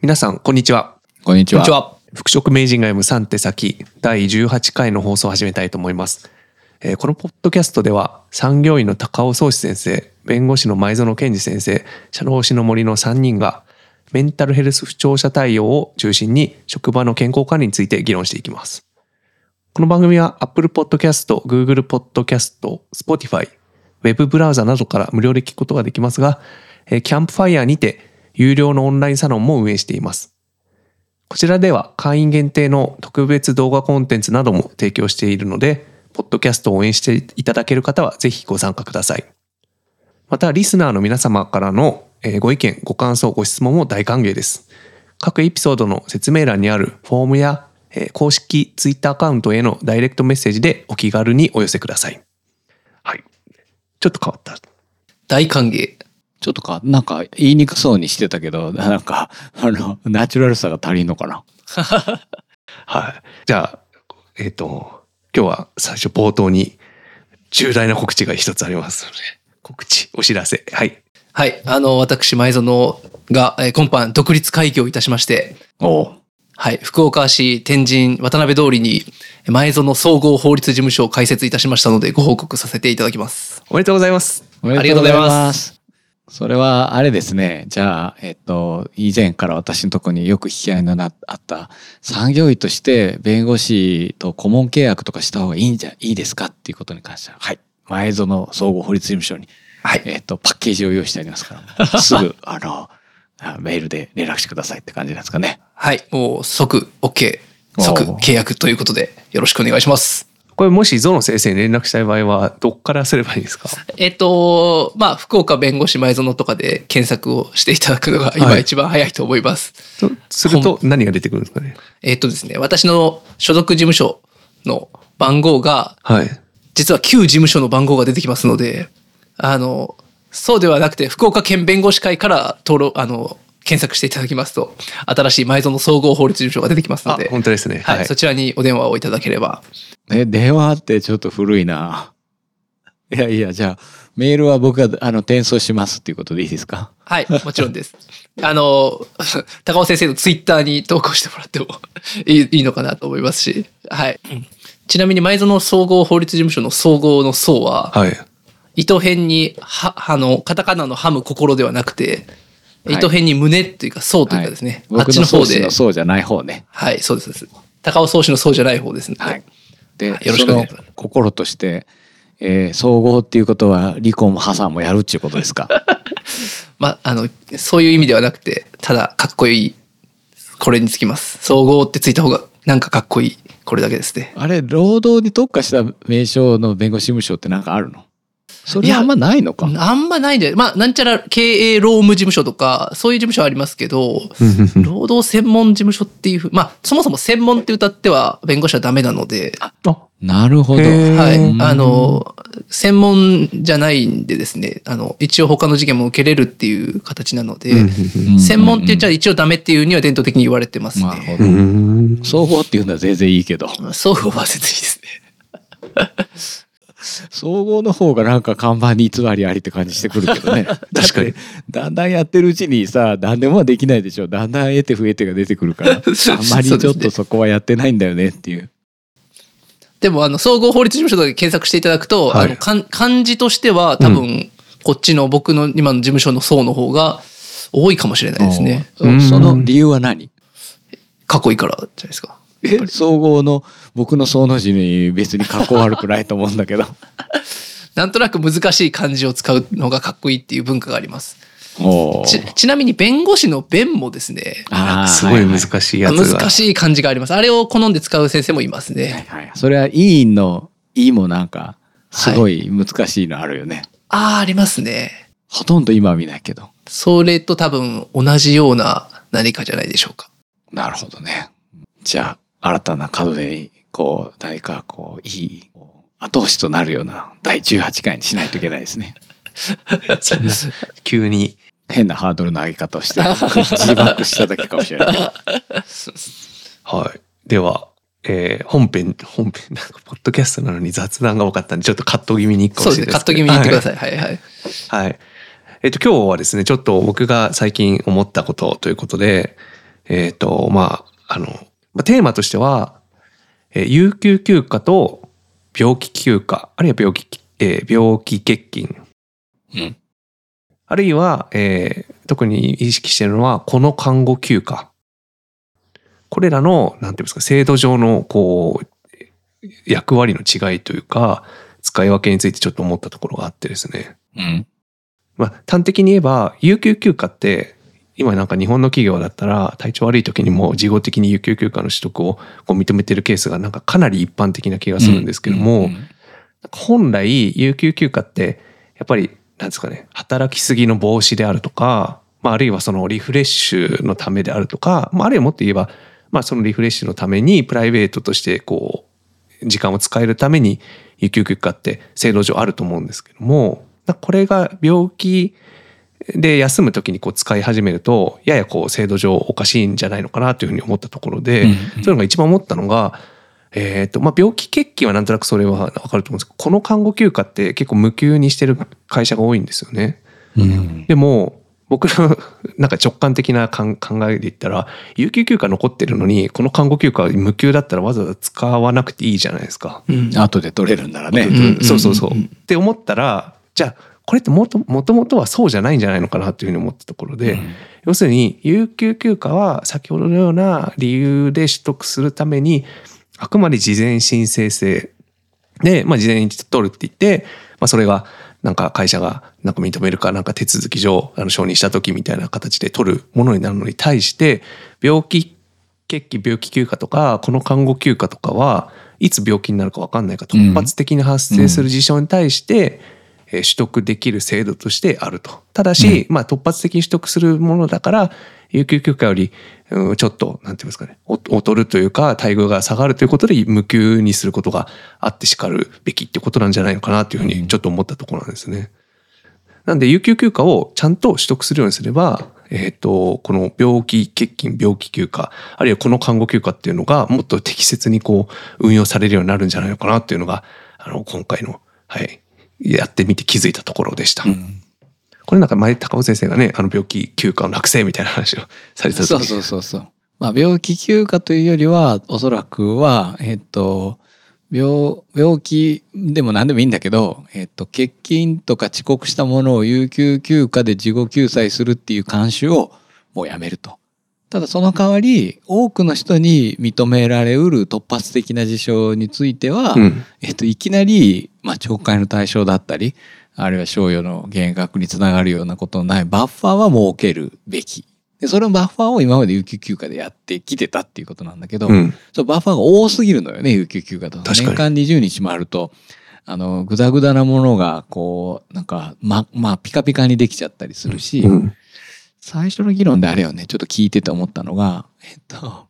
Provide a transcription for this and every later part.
皆さん、こんにちは。こんにちは。こんにちは。服飾名人が読む3手先第18回の放送を始めたいと思います。えーこのポッドキャストでは産業医の高尾宗志先生、弁護士の前園健二先生、社労士の森の3人がメンタルヘルス不調者対応を中心に職場の健康管理について議論していきます。この番組は Apple Podcast、Google Podcast、Spotify、Web ブラウザなどから無料で聞くことができますが、えーキャンプファイヤーにて有料のオンラインサロンも運営しています。こちらでは会員限定の特別動画コンテンツなども提供しているので、ポッドキャストを応援していただける方はぜひご参加ください。また、リスナーの皆様からのご意見、ご感想、ご質問も大歓迎です。各エピソードの説明欄にあるフォームやえー公式ツイッターアカウントへのダイレクトメッセージでお気軽にお寄せください。はい。ちょっと変わった。大歓迎。ちょっとか、なんか言いにくそうにしてたけど、なんか、あの、ナチュラルさが足りんのかな？はい。じゃあ、えっ、と、今日は最初冒頭に重大な告知が一つありますので、告知、お知らせ。はい。はい。あの、私、前園が、えー今般独立会議をいたしまして、おうはい。福岡市天神渡辺通りに前園総合法律事務所を開設いたしましたのでご報告させていただきます。おめでとうございます。おめでとうございます。それは、あれですね。じゃあ、えっと、以前から私のところによく引き合いのなあった、産業医として弁護士と顧問契約とかした方がいいんじゃ、いいですかっていうことに関しては、はい。前園総合法律事務所に、はい。えっと、パッケージを用意してありますから、すぐ、あの、あメールで連絡してくださいって感じなんですかね。はい。もう即 OK。即契約ということでよろしくお願いします。これもしゾノ先生に連絡したい場合は、どっからすればいいんですか？えっと、まあ、福岡弁護士前園とかで検索をしていただくのが今はい一番早いと思います。とすると何が出てくるんですかね？えっとですね、私の所属事務所の番号がはい。実は旧事務所の番号が出てきますので、あの、そうではなくて、福岡県弁護士会から登録、あの、検索していただきますと、新しい前園総合法律事務所が出てきますのあで、、本当ですね。はい、そちらにお電話をいただければ。え、電話ってちょっと古いな。いやいや、じゃあ、メールは僕が、あの、転送しますっていうことでいいですか？はい、もちろんです。あの、高尾先生のツイッターに投稿してもらっても いいいいのかなと思いますし、はい。ちなみに前園総合法律事務所の総合の総は、はい。糸辺にはあのカタカナのハム心ではなくて、はい糸辺に胸っていうか層というかですね、あっ僕ちの方での方のそうじゃない方ね。はいそうです高尾宗師の層じゃない方ですね。はい。で、はいよろしくお願いします。その心として、えー総合っていうことは離婚も破産もやるっていうことですか？まああのそういう意味ではなくてただかっこいいこれにつきます。総合ってついた方がなんかかっこいいこれだけですね。あれ、労働に特化した名称の弁護士事務所ってなんかあるの？それはあんまないのか？あんまないんじゃない？まあなんちゃら経営労務事務所とかそういう事務所はありますけど労働専門事務所っていうふうまあそもそも専門って歌っては弁護士はダメなのであ、なるほど。はい。うんあの、専門じゃないんでですね、あの、一応他の事件も受けれるっていう形なので、うん専門って言っちゃ一応ダメっていうには伝統的に言われてますね。なるほど。ん。総合っていうのは全然いいけど、双方は全然いいですね。総合の方がなんか看板に偽りありって感じしてくるけどね。確かにだんだんやってるうちにさ、何でもはできないでしょ。だんだん得て増えてが出てくるから、あんまりちょっとそこはやってないんだよねっていう。でも、あの、総合法律事務所で検索していただくと、はいあの、漢漢字としては多分、こっちの僕の今の事務所の層の方が多いかもしれないですね。うんその理由は何？かっこいいからじゃないですか。え総合の僕の総の字に別に格好悪くないと思うんだけど。なんとなく難しい漢字を使うのがかっこいいっていう文化があります。ちちなみに弁護士の弁もですね、あーすごい難はしいやつが。難しい漢字があります。あれを好んで使う先生もいますいはいね。はいはい。それは委員の「い」もなんかすごい難しいのあるよね。ああ、ありますね。ほとんど今は見ないけど。それと多分同じような何かじゃないでしょうか。なるほどね。じゃあ新たな門でこう誰かこういい後押しとなるような第18回にしないといけないですね。そんな急に。変なハードルの上げ方をして自爆しただけかもしれない。はい。では、えー本編、本編、なんか、ポッドキャストなのに雑談が多かったんで、ちょっとカット気味にいくかそうですね。もしれないカット気味に言ってください。さい。はいはい。はい。えっと、今日はですね、ちょっと僕が最近思ったことということで、えっ、と、まあ、あの、まあ、テーマとしては、えー有給休暇と病気休暇、あるいは病気、えー病気欠勤、うんあるいは、えー特に意識しているのは、この看護休暇。これらの、なんていうんですか、制度上の、こう、役割の違いというか、使い分けについてちょっと思ったところがあってですね。うん。まあ、端的に言えば、有給休暇って、今なんか日本の企業だったら、体調悪い時にも事後的に有給休暇の取得をこう認めてるケースがなんかかなり一般的な気がするんですけども、うん。本来有給休暇ってやっぱりなんですかね働きすぎの防止であるとか、まあ、あるいはそのリフレッシュのためであるとか、まあ、あるいはもっと言えば、まあ、そのリフレッシュのためにプライベートとしてこう時間を使えるために有給休暇って制度上あると思うんですけどもこれが病気で休む時にこう使い始めるとややこう制度上おかしいんじゃないのかなというふうに思ったところで、うんうんそういうのが一番思ったのが、えーとまあ、病気欠勤はなんとなくそれは分かると思うんですけどこの看護休暇って結構無給にしてる会社が多いんですよね。うんでも僕のなんか直感的な考考えで言ったら有給休暇残ってるのにこの看護休暇は無給だったらわざわざ使わなくていいじゃないですか。うん後で取れるんならね。うんそうそうそう。うんうんって思ったらじゃあこれってもともとはそうじゃないんじゃないのかなというふうに思ったところで、うん。要するに有給休暇は先ほどのような理由で取得するためにあくまで事前申請制。で、まあ、事前に取るって言って、まあ、それがなんか会社がなんか認めるかなんか手続き上あの承認した時みたいな形で取るものになるのに対して病気欠勤病気休暇とかこの看護休暇とかはいつ病気になるか分かんないか突発的に発生する事象に対して、えー取得できる制度としてあると。ただし、まあ突発的に取得するものだから有給休暇より、うんちょっとなんていうんですかねお劣るというか待遇が下がるということで無給にすることがあってしかるべきってことなんじゃないのかなというふうにちょっと思ったところなんですね。なんで有給休暇をちゃんと取得するようにすれば、えっ、と、この病気欠勤、病気休暇、あるいはこの看護休暇っていうのがもっと適切にこう運用されるようになるんじゃないのかなっていうのが、あの、今回の、はい、やってみて気づいたところでした。うんこれなんか前高尾先生がね、あの病気休暇の落成みたいな話をされてた時そうそうそうそう。まあ病気休暇というよりは、おそらくは、えっと、病、病気でも何でもいいんだけど、えっと、欠勤とか遅刻したものを有給休暇で事後救済するっていう慣習をもうやめると。ただその代わり、多くの人に認められうる突発的な事象については、うん。えっと、いきなり、まあ、懲戒の対象だったり、あるいは賞与の減額につながるようなことのないバッファーは設けるべき。で、それのバッファーを今まで有給休暇でやってきてたっていうことなんだけど、うん。そうバッファーが多すぎるのよね、有給休暇と。年間20日もあると、あの、ぐだぐだなものが、こう、なんか、ま、まあ、ピカピカにできちゃったりするし、うん。最初の議論であれよね、ちょっと聞いてて思ったのが、えっと、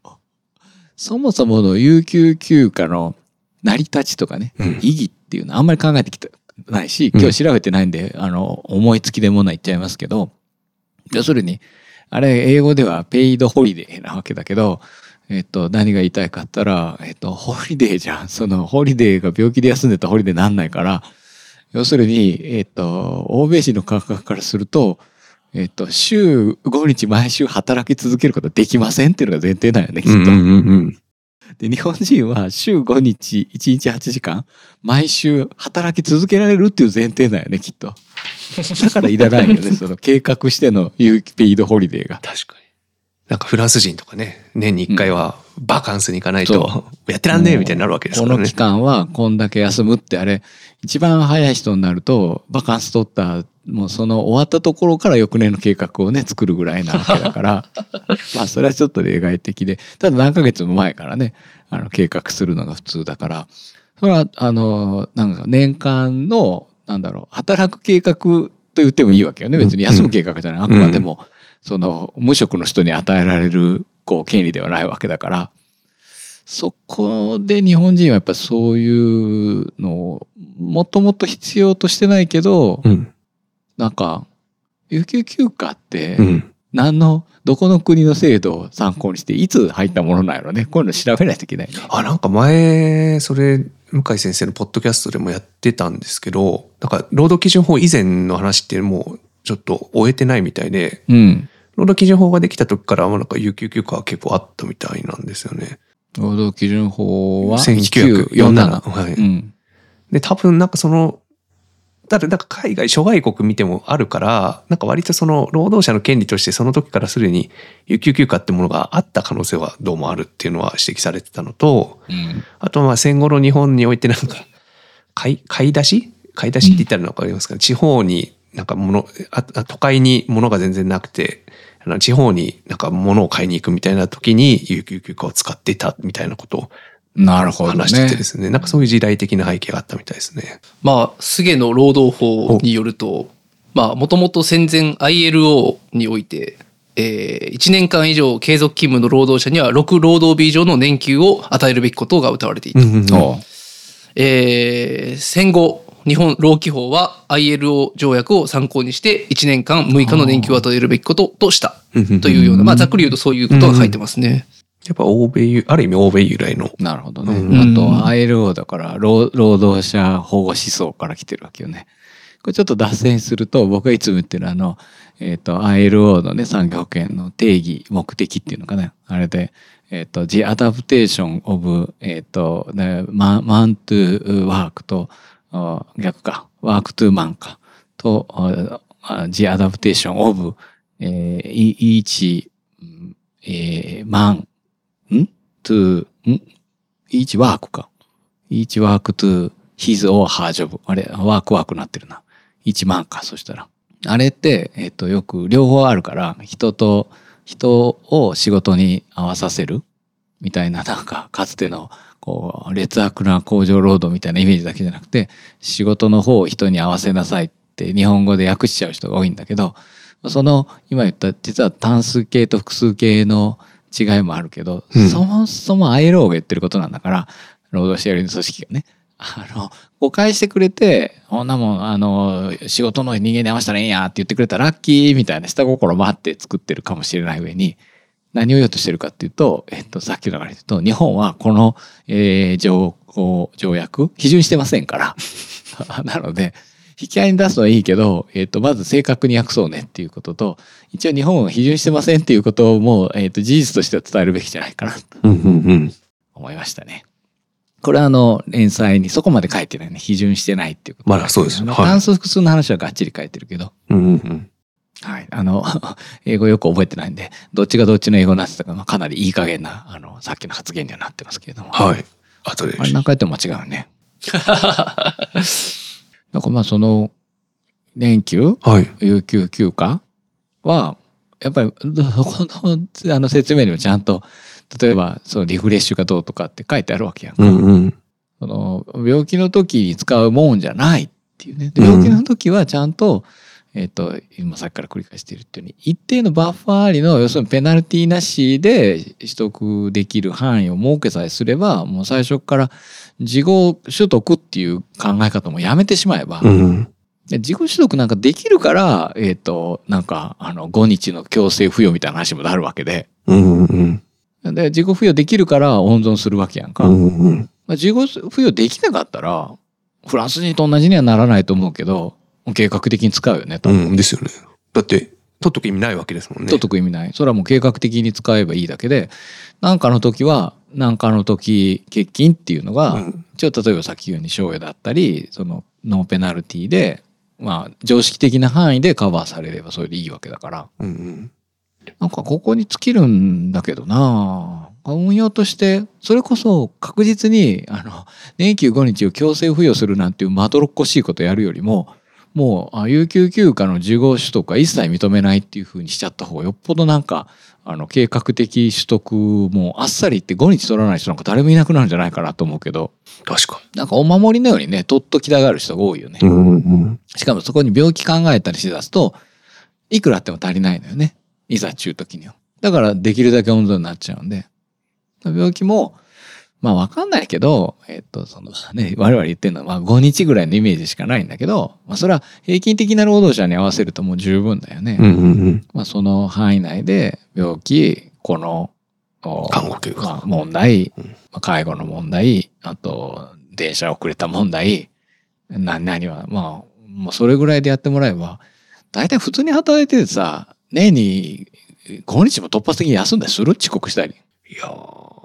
そもそもの有給休暇の成り立ちとかね、うん意義っていうのはあんまり考えてきてないし、うん今日調べてないんで、あの、思いつきでもない言っちゃいますけど、要するに、あれ、英語では paid holiday なわけだけど、えっと、何が言いたいかったら、えっと、ホリデーじゃん。その、ホリデーが病気で休んでたらホリデーなんないから、要するに、えっと、欧米人の感覚からすると、えっと、週5日毎週働き続けることはできませんっていうのが前提だよね、きっと。うんうんうんで、日本人は週5日、1日8時間、毎週働き続けられるっていう前提だよね、きっと。だからいらないよね、その計画しての有ーペイドホリデーが。確かに。なんかフランス人とかね、年に一回はバカンスに行かないそと、やってらんねえみたいになるわけですからねこの期。間はこんだけ休むってあれ、一番早い人になると、バカンス取った、もうその終わったところから翌年の計画をね、作るぐらいなわけだから、まあそれはちょっと例外的で、ただ何ヶ月も前からね、あの計画するのが普通だから、それは、あの、なんか年間の、なんだろう、働く計画と言ってもいいわけよね。別に休む計画じゃない。あくまでも、その、無職の人に与えられる、こう、権利ではないわけだから、そこで日本人はやっぱりそういうのをもともと必要としてないけど、うん。なんか有給休暇ってうん。何のどこの国の制度を参考にしていつ入ったものなんやろねこういうの調べないといけないね。あ、なんか前、それ、向井先生のポッドキャストでもやってたんですけど、なんか、労働基準法以前の話ってもう、ちょっと終えてないみたいで、うん。労働基準法ができた時から、なんか有給休暇は結構あったみたいなんですよね。労働基準法は1947。1947。はい。うん。で、多分なんかその、ただなんか海外、諸外国見てもあるから、なんか割とその労働者の権利としてその時からすでに有給休暇ってものがあった可能性はどうもあるっていうのは指摘されてたのと、うん。あとまあ戦後の日本においてなんか、買い、買い出し？買い出しって言ったらわかりますか、地方になんか物、ああ都会に物が全然なくて、あの地方になんか物を買いに行くみたいな時に有給休暇を使っていたみたいなことをなるほどね。話しててですね。なんかそういう時代的な背景があったみたいですね。まあ、菅野労働法によると、まあ、もともと戦前 ILO において、えー、1年間以上継続勤務の労働者には6労働日以上の年給を与えるべきことが謳われていた。おうえー戦後、日本労基法は ILO 条約を参考にして1年間6日の年給を与えるべきこととしたというような、まあざっくり言うとそういうことが書いてますね。やっぱ欧米由、ある意味欧米由来の。なるほどね。うんあと ILO だから労労働者保護思想から来てるわけよね。これちょっと脱線すると僕がいつも言ってるあの、えっ、と ILO のね産業保険の定義目的っていうのかなあれで、えっ、と The Adaptation of えっ、と、ね、Man, man to Work とあ逆か Work to Man かと The Adaptation of、えー、each うんえー man ん？To ん？each work か。each work to his or her job. あれ、ワークワークなってるな。1万か、そしたら。あれって、えっ、と、よく両方あるから、人と、人を仕事に合わさせるみたいな、なんか、かつての、こう、劣悪な工場労働みたいなイメージだけじゃなくて、仕事の方を人に合わせなさいって日本語で訳しちゃう人が多いんだけど、その、今言った、実は単数形と複数形の違いもあるけど、うんそもそも ILO が言ってることなんだから、労働者寄りの組織がね、あの、誤解してくれて、こんなもん、あの、仕事の人間に合わせたらええんやって言ってくれたらラッキーみたいな下心もあって作ってるかもしれない上に、何を言おうとしてるかっていうと、えっと、さっきの流れで言うと、日本はこの、えー条項、条約、批准してませんから。なので、引き合いに出すのはいいけど、えっと、まず正確に訳そうねっていうことと、一応日本は批准してませんっていうことをもう、えっと、事実としては伝えるべきじゃないかなと。思いましたね。これはあの、連載にそこまで書いてないね。批准してないっていうこと。まあそうですあのはい単数複数の話はがっちり書いてるけど、うんうんうん。はい。あの、英語よく覚えてないんで、どっちがどっちの英語になってたか、まあ、かなりいい加減な、あの、さっきの発言にはなってますけれども。はい。後であ。れ何回やっても間違うね。だからまあその、年給はい。有給休暇は、やっぱり、どこの、あの説明にもちゃんと、例えば、そのリフレッシュがどうとかって書いてあるわけやんか。うんうん。その、病気の時に使うもんじゃないっていうね。病気の時はちゃんと、えっ、と、今さっきから繰り返しているっていうように、一定のバッファーありの、要するにペナルティなしで取得できる範囲を設けさえすれば、もう最初から事後取得っていう考え方もやめてしまえば、うん。で自己取得なんかできるから、えっ、と、なんか、あの、5日の強制付与みたいな話もなるわけで、うんうんで、自己付与できるから温存するわけやんか。うん。うんうん。まあ、自己付与できなかったら、フランス人と同じにはならないと思うけど、計画的に使うよね、と。うんですよね。だって、取っとく意味ないわけですもんね。取っとく意味ない。それはもう計画的に使えばいいだけで、なんかの時は、なんかの時欠勤っていうのが、うん一応例えばさっき言うように賞与だったり、そのノーペナルティで、まあ常識的な範囲でカバーされればそれでいいわけだから、うんうん。なんかここに尽きるんだけどな運用として、それこそ確実に、あの、年休5日を強制付与するなんていうまどろっこしいことやるよりも、もう、あ有給休暇の受講取得は一切認めないっていう風にしちゃった方がよっぽどなんか、あの、計画的取得もあっさり言って5日取らない人なんか誰もいなくなるんじゃないかなと思うけど、確かなんかお守りのようにね、取っときたがる人が多いよね。うんうんしかもそこに病気考えたりしだすと、いくらあっても足りないのよね。いざ中時には。だからできるだけ温存になっちゃうんで。病気も、まあわかんないけど、えっと、そのね、我々言ってるのは、まあ5日ぐらいのイメージしかないんだけど、まあそれは平均的な労働者に合わせるともう十分だよね。うん。うんうんうん。まあその範囲内で病気、この、お看護まあ、問題、うんまあ介護の問題、あと、電車遅れた問題、な、何は、まあ、もうそれぐらいでやってもらえば、大体普通に働いててさ、年に5日も突発的に休んだりする？遅刻したり。いやー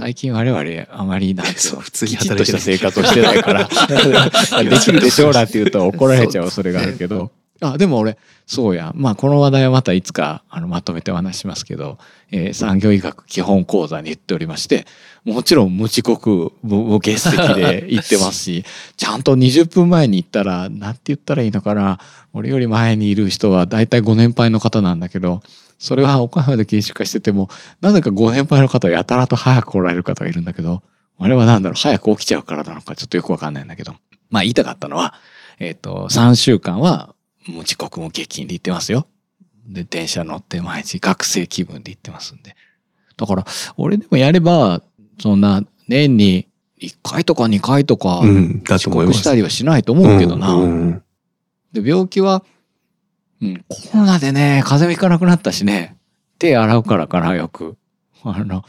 最近我々あまりなんていうのそう普通に働いしてた生活をしてないからできるでしょうなって言うと怒られちゃう恐れがあるけど。あでも俺そうや。まあこの話題はまたいつかあのまとめてお話しますけど、えー産業医学基本講座に言っておりましてもちろん無遅刻無無欠席で行ってますし ちゃんと20分前に行ったらなんて言ったらいいのかな。俺より前にいる人は大体ご年配の方なんだけどそれは岡山で研修化しててもなぜかご年配の方はやたらと早く来られる方がいるんだけどあれはなんだろう早く起きちゃうからなのかちょっとよくわかんないんだけどまあ言いたかったのはえっ、と3週間は無遅刻無欠勤で行ってますよ。で、電車乗って毎日学生気分で行ってますんで。だから、俺でもやれば、そんな、年に1回とか2回とか、うんだ遅刻したりはしないと思うけどな。で、病気は、うん、コロナでね、風邪もひかなくなったしね、手洗うからかな、よく。あの、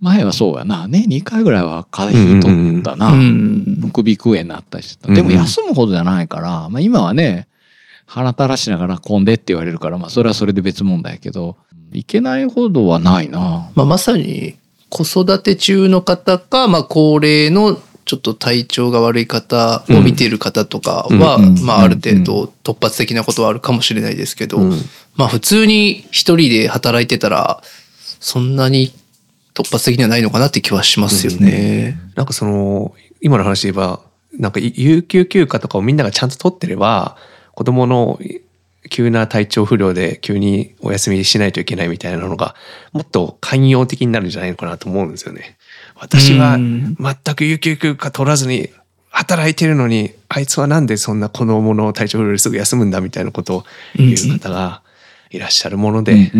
前はそうやな、年に2回ぐらいは風邪ひいとったな。うん。副鼻腔炎になったりしてた。うんでも休むほどじゃないから、まあ今はね、鼻垂らしながら混んでって言われるから、まあそれはそれで別問題やけど、いけないほどはないな。まあ、まさに子育て中の方か、まあ、高齢のちょっと体調が悪い方を見ている方とかは、うん。うん。まあ、ある程度突発的なことはあるかもしれないですけど、うん。まあ、普通に一人で働いてたら、そんなに突発的にはないのかなって気はしますよね。なんかその今の話で言えばなんか有給休暇とかをみんながちゃんと取ってれば子供の急な体調不良で急にお休みしないといけないみたいなのがもっと寛容的になるんじゃないのかなと思うんですよね。私はうん全く有給休暇取らずに働いてるのにあいつはなんでそんな子供の体調不良ですぐ休むんだみたいなことを言う方がいらっしゃるもので、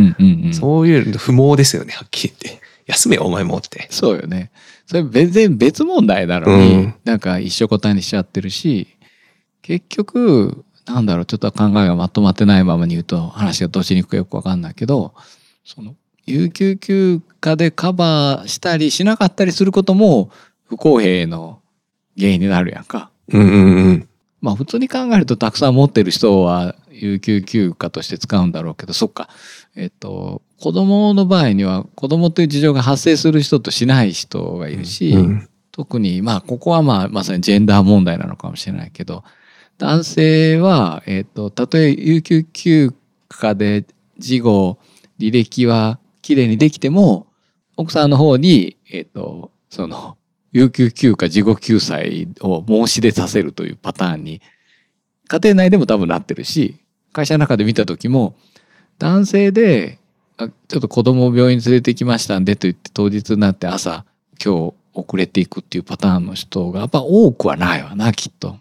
そういうの不毛ですよねはっきり言って。休めよお前もって。そうよね。それ全然別問題なのに、うんなんか一緒答えにしちゃってるし、結局、なんだろう、ちょっと考えがまとまってないままに言うと話がどっちに行くかよくわかんないけど、その、有給休暇でカバーしたりしなかったりすることも不公平の原因になるやんか。うんうんうん。まあ普通に考えるとたくさん持ってる人は有給休暇として使うんだろうけど、そっか。えっと、子供の場合には子供という事情が発生する人としない人がいるし、うん特にまあここはまあまさにジェンダー問題なのかもしれないけど、男性は、えっと、たとえ有給休暇で事後、履歴はきれいにできても、奥さんの方に、えっと、その、有給休暇事後救済を申し出させるというパターンに、家庭内でも多分なってるし、会社の中で見た時も、男性で、あちょっと子供を病院に連れてきましたんでと言って当日になって朝、今日遅れていくっていうパターンの人がやっぱ多くはないわな、きっと。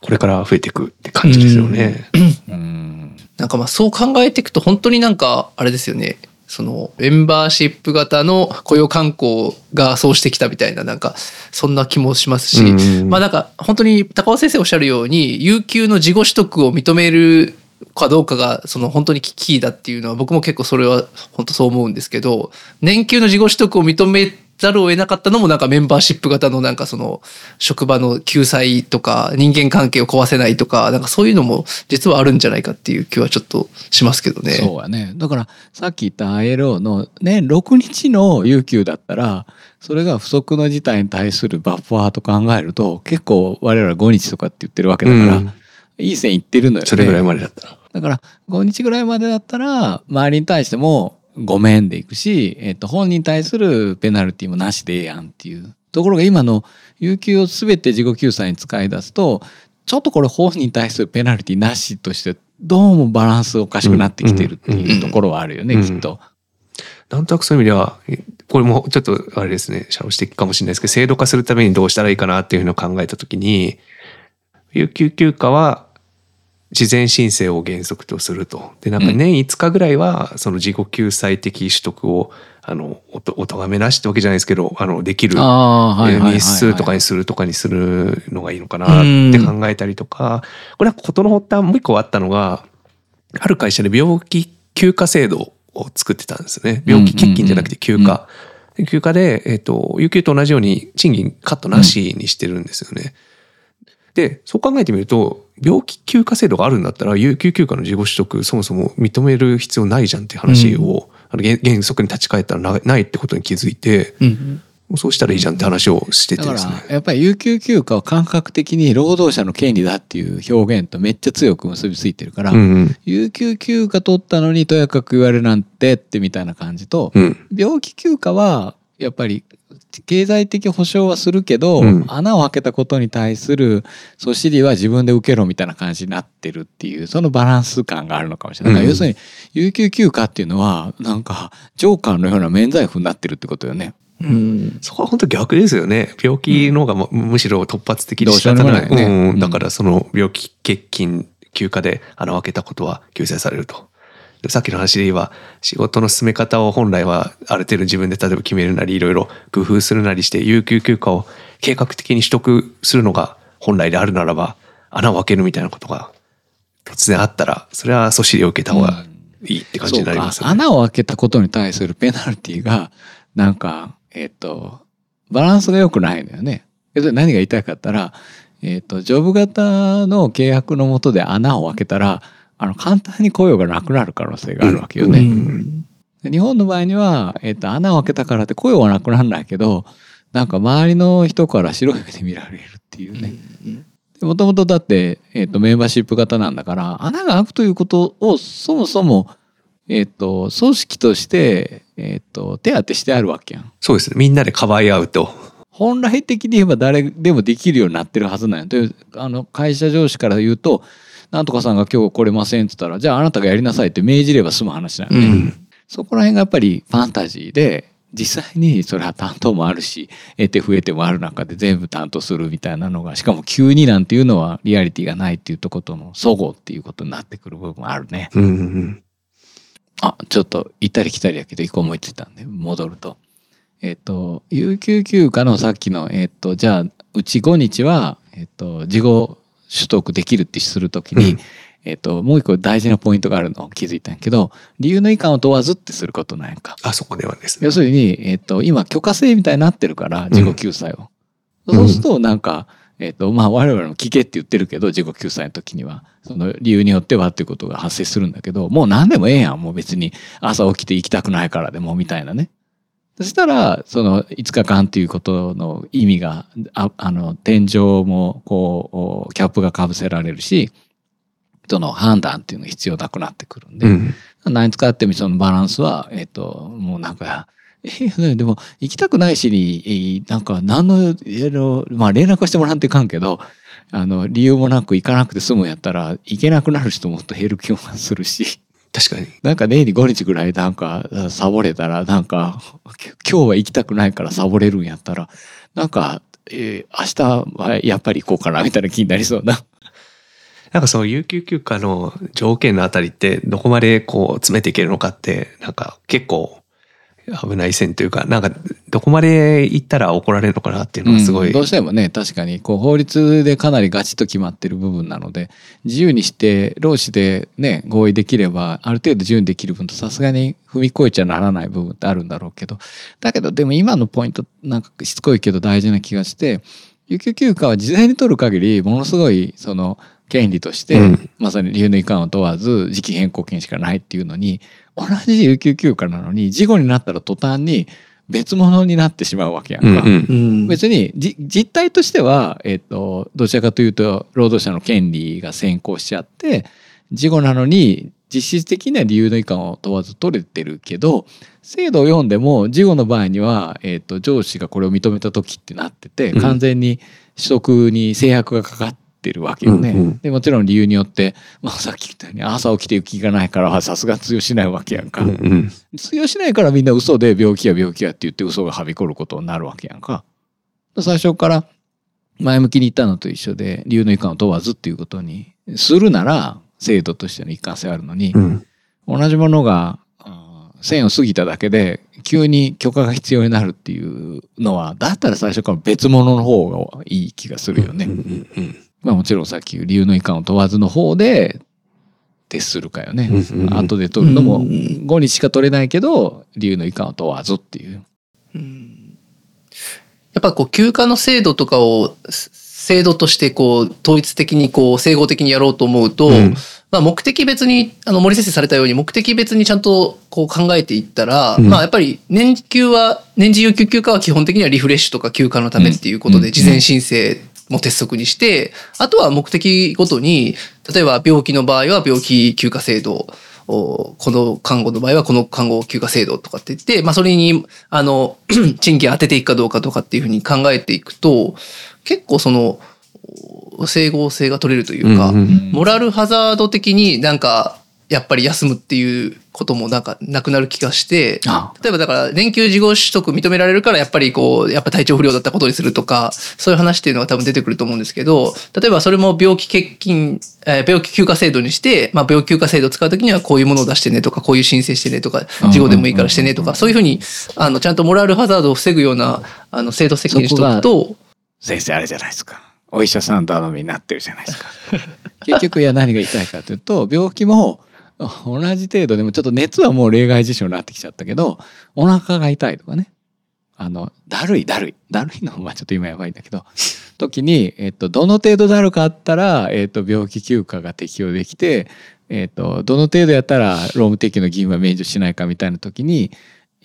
これから増えていくって感じですよね。うん。なんかまあそう考えていくと本当になんかあれですよね。そのメンバーシップ型の雇用慣行がそうしてきたみたいななんかそんな気もしますし、うんまあなんか本当に高尾先生おっしゃるように有給の事後取得を認めるかどうかがその本当にキーだっていうのは僕も結構それは本当そう思うんですけど年給の事後取得を認めざるを得なかったのもなんかメンバーシップ型のなんかその職場の救済とか人間関係を壊せないとかなんかそういうのも実はあるんじゃないかっていう気はちょっとしますけどね。そうやね。だからさっき言った ILO の年6日の有給だったら、それが不測の事態に対するバッファーと考えると、結構我々は5日とかって言ってるわけだから、うんいい線いってるのよね。それぐらいまでだったら。だから5日ぐらいまでだったら周りに対してもごめんでいくし、えっと本人に対するペナルティもなしでええやんっていうところが今の有給を全て自己救済に使い出すとちょっとこれ本人に対するペナルティなしとしてどうもバランスおかしくなってきてるっていうところはあるよね、うんきっと。なんとなくそういう意味では、これもちょっとあれですね、社会的かもしれないですけど、制度化するためにどうしたらいいかなっていうのを考えたときに、有給休暇は事前申請を原則とすると。で、なんか年5日ぐらいは、その自己救済的取得を、あの、おと、お咎めなしってわけじゃないですけど、あの、できる。日数とかにするとかにするのがいいのかなって考えたりとか、これは事の発端もう一個あったのが、ある会社で病気休暇制度を作ってたんですよね。病気欠勤じゃなくて休暇。で休暇で、えっ、と、有給と同じように賃金カットなしにしてるんですよね。でそう考えてみると病気休暇制度があるんだったら有給休暇の事後取得そもそも認める必要ないじゃんっていう話を、あの原原則に立ち返ったらなないってことに気づいてうん。そうしたらいいじゃんって話をしててだかですね。らやっぱり有給休暇は感覚的に労働者の権利だっていう表現とめっちゃ強く結びついてるから、うんうん有給休暇取ったのにとやかく言われるなんてってみたいな感じと、うん病気休暇はやっぱり経済的保障はするけど、うん穴を開けたことに対するそしりは自分で受けろみたいな感じになってるっていうそのバランス感があるのかもしれない。だからうん要するに有給休暇っていうのはなんかジョーカーのような免罪符になってるってことよね。うん。そこは本当逆ですよね。病気の方がもむしろ突発的に仕方な。ないいねうんうんだからその病気欠勤休暇で穴を開けたことは救済されると。でさっきの話で言えば仕事の進め方を本来はある程度自分で例えば決めるなりいろいろ工夫するなりして有給休暇を計画的に取得するのが本来であるならば穴を開けるみたいなことが突然あったらそれはそしりを受けた方がいいって感じになりますよね。そうか穴を開けたことに対するペナルティがなんかえっ、とバランスが良くないのよね。何が言いたいかったら、えっ、とジョブ型の契約のもとで穴を開けたらあの簡単に雇用がなくなる可能性があるわけよね。うんで日本の場合には、えっと穴を開けたからって雇用はなくならないけどなんか周りの人から白い目で見られるっていうね。もともとだって、えっとメンバーシップ型なんだから穴が開くということをそもそも、えっと組織として、えっと手当てしてあるわけやん。そうですね。みんなでかばい合うと。本来的に言えば誰でもできるようになってるはずなんや。というあの会社上司から言うと「なんとかさんが今日来れません」って言ったら「じゃああなたがやりなさい」って命じれば済む話なのね。うんそこら辺がやっぱりファンタジーで実際にそれは担当もあるし得て増えてもある中で全部担当するみたいなのがしかも急になんていうのはリアリティがないっていうとことの齟齬っていうことになってくる部分あるね。うんうんうん。あちょっと行ったり来たりやけど一個思いついたんで戻ると。えっ、と有給休暇のさっきのえっ、とじゃあうち5日はえっ、と事後取得できるってするときに、うん。えっ、ともう一個大事なポイントがあるのを気づいたんやけど理由の以下を問わずってすることなんやんか。あそこではですね。要するに、えっと、今許可制みたいになってるから自己救済を、うん。そうするとなんか、えっとまあ我々も聞けって言ってるけど自己救済の時にはその理由によってはっていうことが発生するんだけどもう何でもええやん。もう別に朝起きて行きたくないからでもみたいなねそしたらその5日間っていうことの意味がああの天井もこうキャップがかぶせられるしその判断っていうのが必要なくなってくるんで、うん。何使ってもそのバランスは、えっ、と、もうなんか、えーでも行きたくないしに、なんか何の、あのまあ連絡はしてもらっていかんけど、あの、理由もなく行かなくて済むんやったら、行けなくなる人もっと減る気もするし、確かに。なんか年に5日ぐらいなんかサボれたら、なんか、今日は行きたくないからサボれるんやったら、なんか、えー明日はやっぱり行こうかなみたいな気になりそうな。なんかその有給休暇の条件のあたりってどこまでこう詰めていけるのかってなんか結構危ない線というかなんかどこまで行ったら怒られるのかなっていうのがすごい、うんどうしてもね確かにこう法律でかなりガチッと決まってる部分なので自由にして労使でね合意できればある程度自由にできる分とさすがに踏み越えちゃならない部分ってあるんだろうけど。だけどでも今のポイントなんかしつこいけど大事な気がして有給休暇は事前に取る限りものすごいその権利として、うん。まさに理由のいかんを問わず時期変更権しかないっていうのに同じ有給休暇なのに事後になったら途端に別物になってしまうわけやんか。うんうん。うん。別にじ実態としては、えっとどちらかというと労働者の権利が先行しちゃって事後なのに実質的には理由の以下を問わず取れてるけど制度を読んでも事後の場合には、えっと上司がこれを認めた時ってなっててうん。完全に取得に制約がかかってるわけよね。うんうんでもちろん理由によって、まあ、さっき言ったように朝起きて行きがないからさすが通用しないわけやんか。うんうん通用しないからみんな嘘で病気や病気やって言って嘘がはびこることになるわけやんか。最初から前向きに言ったのと一緒で理由の一貫を問わずっていうことにするなら制度としての一貫性あるのに、うん同じものが線を過ぎただけで急に許可が必要になるっていうのはだったら最初から別物の方がいい気がするよね。うんうんうんまあもちろんさっき言う理由の一貫を問わずの方で徹するかよね。後で取るのもうん5日しか取れないけど理由の一貫を問わずっていう。うん。やっぱこう休暇の制度とかをす制度としてこう統一的にこう整合的にやろうと思うと、うん。まあ、目的別にあの森先生されたように目的別にちゃんとこう考えていったら、うん。まあやっぱり年休は年次有給休暇は基本的にはリフレッシュとか休暇のためっていうことうん。で事前申請も鉄則にしてあとは目的ごとに例えば病気の場合は病気休暇制度おこの看護の場合はこの看護休暇制度とかって言って、まあ、それにあの 賃金当てていくかどうかとかっていうふうに考えていくと結構そのお整合性が取れるというか、うん。うん。モラルハザード的になんかやっぱり休むっていうこともなんかなくなる気がしてあ例えばだから連休事後取得認められるからやっぱりこうやっぱ体調不良だったことにするとかそういう話っていうのが多分出てくると思うんですけど例えばそれも病気欠勤、えー病気休暇制度にして、まあ、病気休暇制度を使う時にはこういうものを出してねとかこういう申請してねとか事後でもいいからしてねとかそういうふうにあのちゃんとモラルハザードを防ぐようなあの制度設計にしておくと先生あれじゃないですか。お医者さん頼みになってるじゃないですか。結局いや何が言いたいかというと病気も 同じ程度でもちょっと熱はもう例外事象になってきちゃったけどお腹が痛いとかね。あのだるいだるい。だるいのはちょっと今やばいんだけど時に、えっと、どの程度だるかあったら、えっと、病気休暇が適用できて、えっと、どの程度やったら労務提供の義務は免除しないかみたいな時に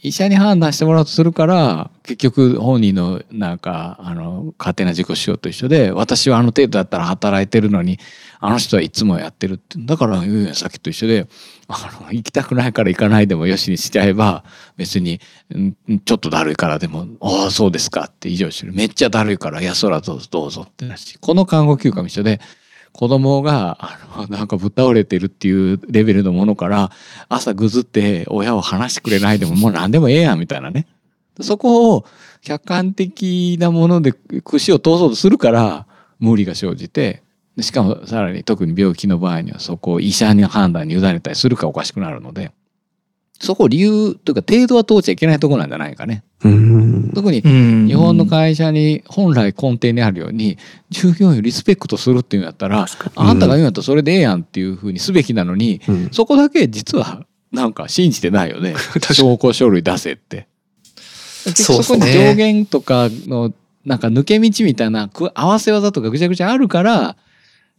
医者に判断してもらうとするから結局本人のなんかあの勝手な自己主張と一緒で私はあの程度だったら働いてるのにあの人はいつもやってるって。だからいやいやさっきと一緒であの行きたくないから行かないでもよしにしちゃえば別にちょっとだるいからでも「ああそうですか」って以上してる。めっちゃだるいから「いやそらどうぞどうぞ」ってなし。この看護休暇も一緒で子供があのなんかぶっ倒れてるっていうレベルのものから朝ぐずって親を話してくれないでももう何でもええやんみたいなね。そこを客観的なもので串を通そうとするから無理が生じてでしかもさらに特に病気の場合にはそこを医者に判断に委ねたりするかおかしくなるのでそこを理由というか程度は通っちゃいけないところなんじゃないかね。うん。特に日日本の会社に本来根底にあるように従業員をリスペクトするっていうんやったらあんたが言うんやったらそれでええやんっていうふうにすべきなのにうん。そこだけ実はなんか信じてないよね。証拠書類出せって。そこに上限とかのなんか抜け道みたいなく合わせ技とかぐちゃぐちゃあるから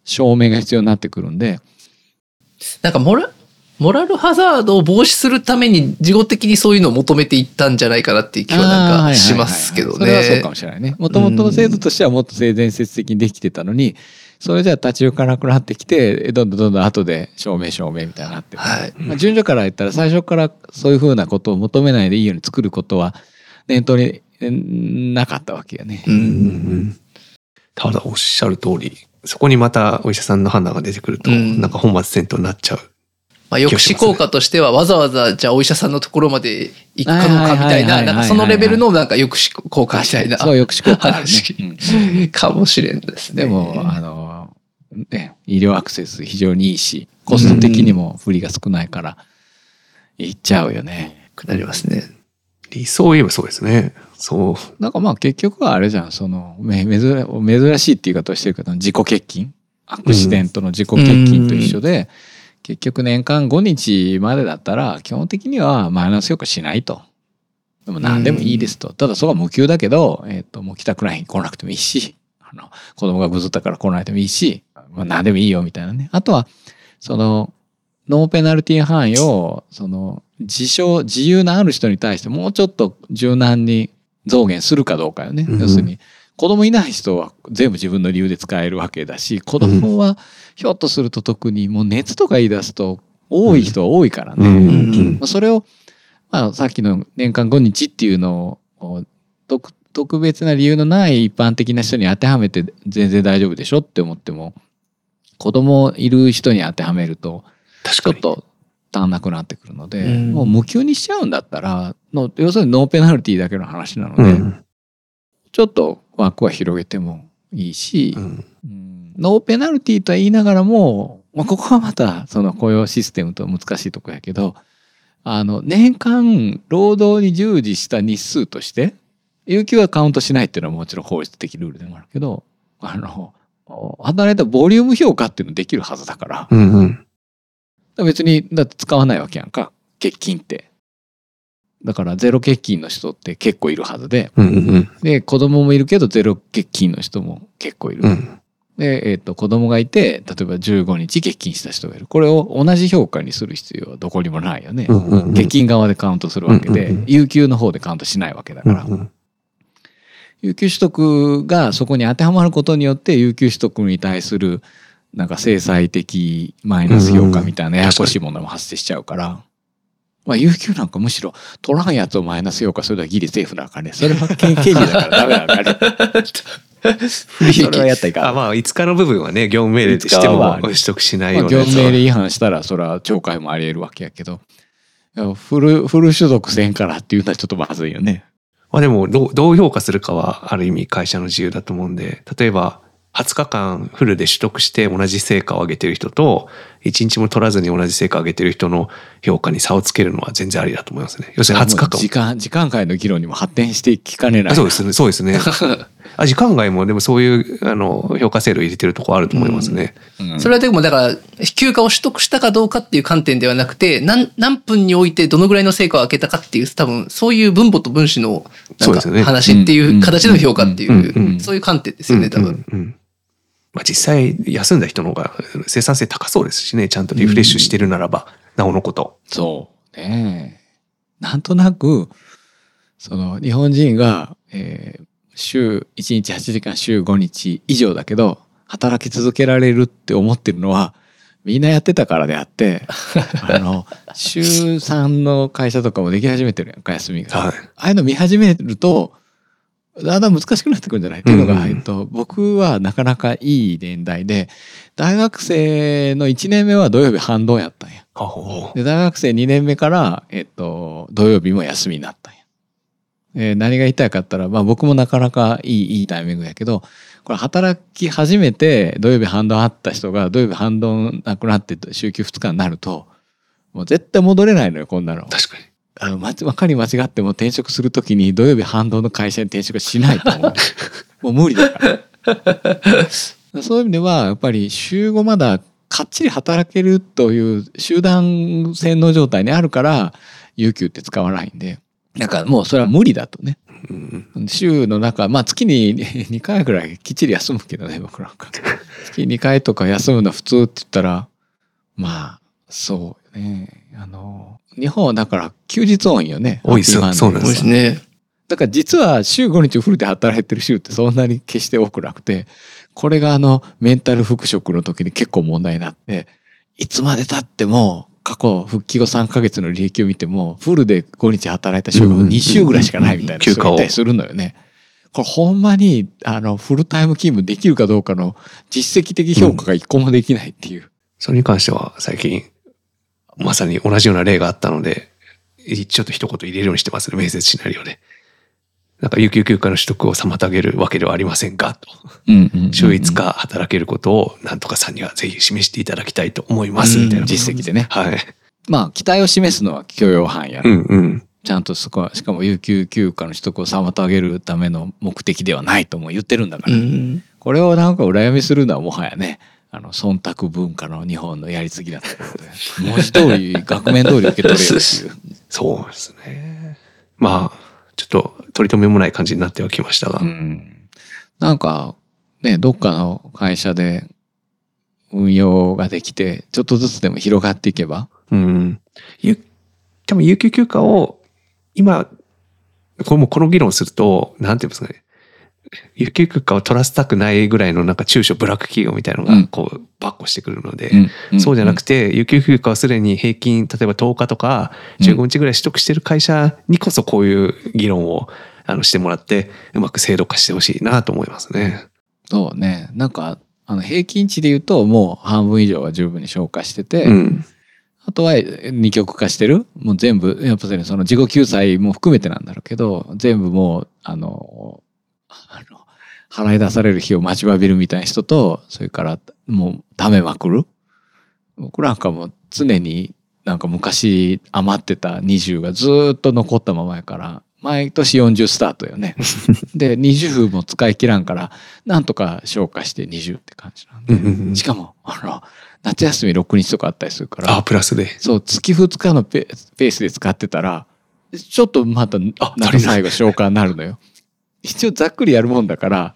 証明が必要になってくるんでなんかモラモラルハザードを防止するために事後的にそういうのを求めていったんじゃないかなっていう気はなんかしますけどそれはそうねか。もしれないね。もともとの制度としてはもっと性善説的にできてたのにそれじゃ立ち行かなくなってきてどんどんどんどん後で証明証明みたいになってるはい。まあ、順序から言ったら最初からそういうふうなことを求めないでいいように作ることは念頭にんなかったわけよね。う。うんんただおっしゃる通りそこにまたお医者さんの判断が出てくると、うんなんか本末転倒になっちゃう。まあ、抑止効果としてはわざわざじゃあお医者さんのところまで行くかどうかみたいな、はいなんかそのレベルのなんか抑止効果みたいなそう抑止効果ね。うんかもしれんですね。でもあの、ね、医療アクセス非常にいいしコスト的にも不利が少ないからいっちゃうよね。くなりますね。理想を言えばそうですね。そう。なんかまあ結局はあれじゃんそのめ珍珍しいっていう言い方をしてるけど自己欠勤？アクシデントの自己欠勤と一緒で、結局年間5日までだったら基本的にはマイナス評価しないと。でも何でもいいですと。ただそこは無給だけど、えっ、と、もう帰宅ライン来なくてもいいし、あの、子供がぐずったから来ないでもいいし、まあ何でもいいよみたいなね。あとは、その、ノーペナルティ範囲を、その、自称、自由なある人に対してもうちょっと柔軟に増減するかどうかよね。うん要するに、子供いない人は全部自分の理由で使えるわけだし、子供はひょっとすると特にもう熱とか言い出すと多い人は多いからね。それを、まあ、さっきの年間5日っていうのを特特別な理由のない一般的な人に当てはめて全然大丈夫でしょって思っても子供いる人に当てはめると確かに。ちょっと足んなくなってくるので、うんもう無給にしちゃうんだったらの要するにノーペナルティだけの話なので、うん。ちょっと枠は広げてもいいし、うん。うん。ノーペナルティとは言いながらも、まあ、ここはまたその雇用システムと難しいとこやけどあの年間労働に従事した日数として有給はカウントしないっていうのはもちろん法律的ルールでもあるけどあの働いたボリューム評価っていうのできるはずだから。うんうん。別にだって使わないわけやんか。欠勤って。だからゼロ欠勤の人って結構いるはずで、うんうんで、子供もいるけどゼロ欠勤の人も結構いる。うん。で、えっ、と、子供がいて、例えば15日欠勤した人がいる。これを同じ評価にする必要はどこにもないよね。うんうんうん欠勤側でカウントするわけで、うんうんうん有給の方でカウントしないわけだから、うんうん有給取得がそこに当てはまることによって、有給取得に対する、なんか制裁的マイナス評価みたいなややこしいものも発生しちゃうから、まあ、有給なんかむしろ取らんやつをマイナス評価するのはギリセーフだからね。それは権権利だからダメだから ね。それはやったらいかんあまあ5日の部分はね業務命令として5日はも取得しないまあ、ようなやつは業務命令違反したらそれは懲戒もあり得るわけやけどフルフル所属せんからっていうのはちょっとまずいよね。まあでもどうどう評価するかはある意味会社の自由だと思うんで例えば20日間フルで取得して同じ成果を上げてる人と1日も取らずに同じ成果を上げてる人の評価に差をつけるのは全然ありだと思いますね。要するに20日間時間時間外の議論にも発展してきかねない。あそうですねそうですね。あ時間外もでもそういうあの評価制度を入れてるところあると思いますね。うんそれはでもだから休暇を取得したかどうかっていう観点ではなくて何何分においてどのぐらいの成果を上げたかっていう多分そういう分母と分子のなんか話っていう形での評価っていうんうんうそういう観点ですよね多分。うんうんまあ、実際休んだ人の方が生産性高そうですしねちゃんとリフレッシュしてるならば、なおのこと。そうねなんとなくその日本人が、えー週1日8時間週5日以上だけど働き続けられるって思ってるのはみんなやってたからであって あの週3の会社とかもでき始めてるやんか休みが。はい。ああいうの見始めると、だんだん難しくなってくるんじゃない？っていうのが、うんえっと、僕はなかなかいい年代で、大学生の1年目は土曜日半ドンやったんや。で、大学生2年目から、えっと、土曜日も休みになったんや。えー何が言いたいかったら、まあ僕もなかなかいい、いいタイミングやけど、これ働き始めて土曜日半ドンあった人が土曜日半ドンなくなって週休2日になると、もう絶対戻れないのよ、こんなの。確かに。あの、まち、わかり間違っても転職するときに土曜日反動の会社に転職しないと思う。もう無理だから。そういう意味では、やっぱり週5まだかっちり働けるという集団洗脳状態にあるから、有給って使わないんで。なんかもうそれは無理だとね。うん週の中、まあ月に 2回ぐらいきっちり休むけどね、僕なんか。月2回とか休むの普通って言ったら、まあ、そうよね。あの、日本はだから休日多いよね。多いっすハッピーマンデーそうなんですね。だから実は週5日フルで働いてる週ってそんなに決して多くなくて、これがあのメンタル復職の時に結構問題になって、いつまで経っても過去復帰後3ヶ月の履歴を見ても、フルで5日働いた週が2週ぐらいしかないみたいな休暇をするのよね。これほんまにあのフルタイム勤務できるかどうかの実績的評価が一個もできないっていう。それに関しては最近、まさに同じような例があったので、ちょっと一言入れるようにしてますね、面接シナリオで。なんか、有給休暇の取得を妨げるわけではありませんかと。うんうんうん週5日働けることを、なんとかさんにはぜひ示していただきたいと思います、うんみたいな。実績でね。はい。まあ期待を示すのは許容範囲やなうんうん。ちゃんとそこは、しかも有給休暇の取得を妨げるための目的ではないとも言ってるんだから、うん。これをなんか羨みするのはもはやね、あの、忖度文化の日本のやりすぎだということで、文字通り、額面通り受け取れよっていう。そうですね。まあ、ちょっと取り留めもない感じになってはきましたが。うん。なんか、ね、どっかの会社で運用ができて、ちょっとずつでも広がっていけば、うん。ゆ、多分有給休暇を、今、これもこの議論すると、なんていうんですかね。有給休暇を取らせたくないぐらいのなんか中小ブラック企業みたいなのうん。がこう、バッコしてくるので、そうじゃなくて、て、有給休暇をすでに平均、例えば10日とか15日ぐらい取得してる会社にこそこういう議論をあのしてもらって、うまく制度化してほしいなと思いますね。そうね、なんか、あの、平均値で言うと、もう半分以上は十分に消化してて、うん。あとは二極化してる。もう全部、やっぱりその自己救済も含めてなんだろうけど、全部もう、あの、あの払い出される日を待ちわびるみたいな人と、それからもう貯めまくる。僕なんかもう常になんか昔余ってた20がずーっと残ったままやから、毎年40スタートよね。で、20も使い切らんから、なんとか消化して20って感じなんで。しかも、あの、夏休み6日とかあったりするから、あ、プラスで。そう、月2日のペペースで使ってたら、ちょっとまた、あ最後消化になるのよ。一応ざっくりやるもんだから、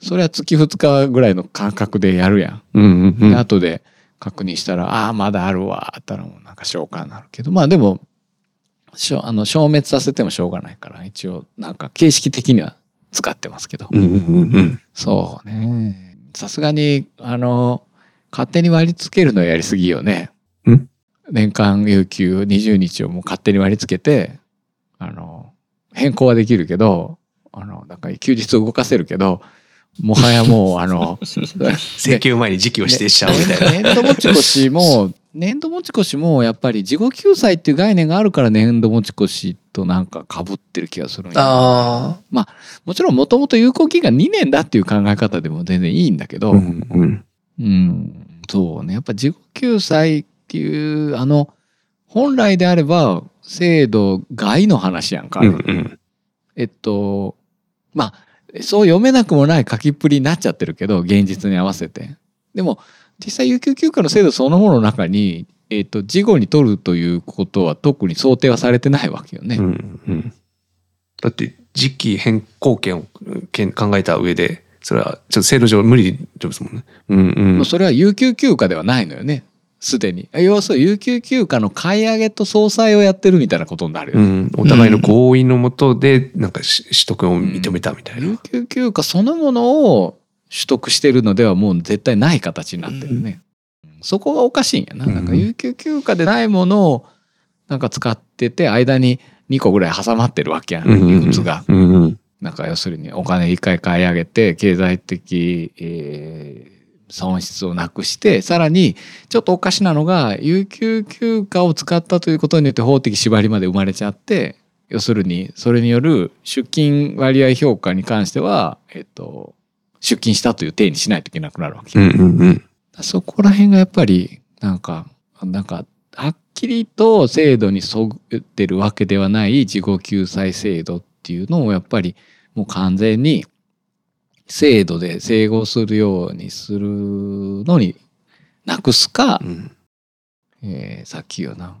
それは月2日ぐらいの感覚でやるやん。うんうんうでん。後で確認したら、ああ、まだあるわ、ったらもうなんか消化になるけど、まあでも、しょあの消滅させてもしょうがないから、一応なんか形式的には使ってますけど。うんうんうんうん。そうね。さすがに、あの、勝手に割り付けるのやりすぎよね。ん？年間有給20日をもう勝手に割り付けて、あの、変更はできるけど、あの、なんか休日を動かせるけど、もはやもう、あの、請求前に時期を指定しちゃうみたいな。ね年度持ち越しも、年度持ち越しもやっぱり事後救済っていう概念があるから年度持ち越しとなんか被ってる気がするんよあもちろんもともと有効期間2年だっていう考え方でも全然いいんだけど、うんうん。うん、そうね。やっぱ自己救済っていう、あの、本来であれば、制度外の話やんか。うんうん。えっと、まあ、そう読めなくもない書きっぷりになっちゃってるけど、現実に合わせて。でも、実際有給休暇の制度そのものの中に、えっと、事後に取るということは特に想定はされてないわけよね。うんうん。だって時期変更権を権考えた上で、それはちょっと制度上無理ですもんね。うんうん。それは有給休暇ではないのよね。すでに。要するに有給休暇の買い上げと総裁をやってるみたいなことになるよねうん、お互いの合意のもとでなんかし取得を認めたみたいな。有給休暇そのものを取得してるのではもう絶対ない形になってるね。そこがおかしいんやな。うんなんか有給休暇でないものをなんか使ってて間に2個ぐらい挟まってるわけやん。うんうん理屈が。うんうん。なんか要するにお金一回買い上げて経済的、えー損失をなくしてさらにちょっとおかしなのが有給休暇を使ったということによって法的縛りまで生まれちゃって要するにそれによる出勤割合評価に関しては、えっと、出勤したという定にしないといけなくなるわけ。うんうんうん。そこら辺がやっぱりなんかなんかはっきりと制度に沿ってるわけではない自己救済制度っていうのをやっぱりもう完全に制度で整合するようにするのになくすかう、んえーさっきよな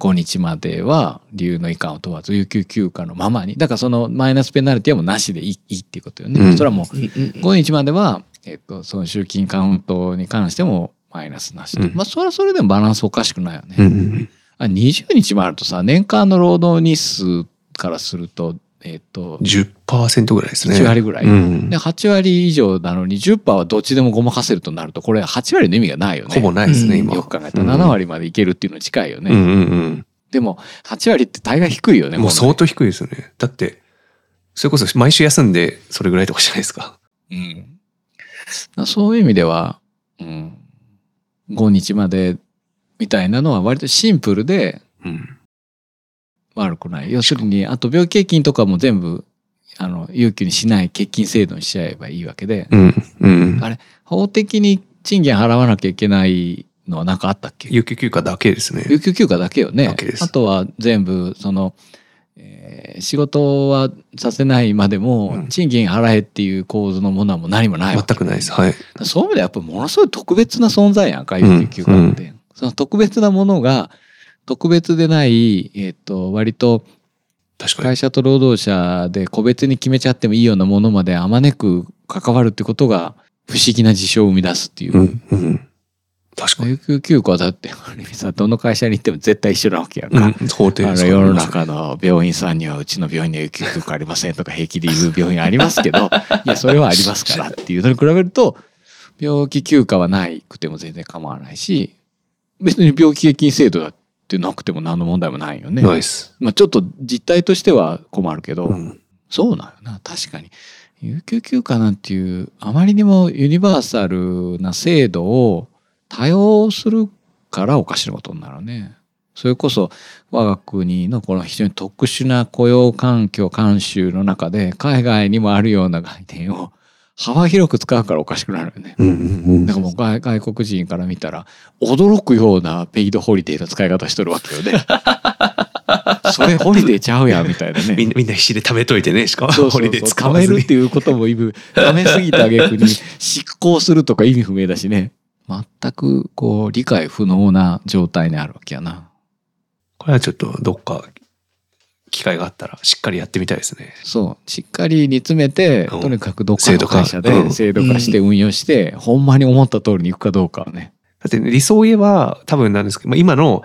5日までは理由の遺憾を問わず有給休暇のままにだからそのマイナスペナルティはもうなしでいいいいっていうことよね。うんそれはもうあ。うんうん5日までは、えっと、その集金カウントに関してもマイナスなしと。うんまあ、それはそれでもバランスおかしくないよね。うんうんあ20日もあるとさ、年間の労働日数からすると、えっと、10%ぐらいですね。1割ぐらい。うんで、8割以上なのに10%はどっちでもごまかせるとなると、これ8割の意味がないよね。ほぼないですね、うん今。よく考えたら7割までいけるっていうのに近いよね。うんうんでも、8割って大概低いよね。うん。もう相当低いですよね。だって、それこそ毎週休んでそれぐらいとかじゃないですか。うん。そういう意味では、うん、5日までみたいなのは割とシンプルでうん。悪くない。要するに、あと病気欠勤とかも全部、あの、有給にしない欠勤制度にしちゃえばいいわけで、うん。うんあ。れ、法的に賃金払わなきゃいけないのは何かあったっけ？有給休暇だけですね。有給休暇だけよねあとは全部その、えー仕事はさせないまでもうん賃金払えっていう構図のものはもう何もないわけ全くないです。はい。そういう意味ではやっぱりものすごい特別な存在やんか有給休暇って、その特別なものが特別でない、えっと割と。会社と労働者で個別に決めちゃってもいいようなものまであまねく関わるってことが不思議な事象を生み出すっていう、うん。うん。確かに。有給休暇はだってある意味さどの会社に行っても絶対一緒なわけやんか、うん。法定あの世の中の病院さんにはうちの病院には有給休暇ありませんとか平気で言う病院ありますけど いやそれはありますからっていうのに比べると病気休暇はないくても全然構わないし別に病気欠勤制度だってなくても何の問題もないよね。まあ、ちょっと実態としては困るけど、うん。そうなんよな確かに有給休暇なんていうあまりにもユニバーサルな制度を多用するからおかしなことになるね。それこそ我が国のこの非常に特殊な雇用環境慣習の中で海外にもあるような概念を幅広く使うからおかしくなるよね。うんうんうん。だからもう外外国人から見たら驚くような paid holiday の使い方しとるわけよね。それホリデーちゃうやんみたいなね。みんな、みんな必死で貯めといてね、しかも、ホリデー使わず貯めるっていうことも意味貯めすぎた挙句に失効するとか意味不明だしね全くこう理解不能な状態にあるわけやなこれはちょっとどっか機会があったらしっかりやってみたいですね。そう。しっかり煮詰めて、うんとにかくどっかの会社で制度化して運用して、ほんまに思った通りにいくかどうかはね。だって、理想を言えば多分なんですけど、まあ、今の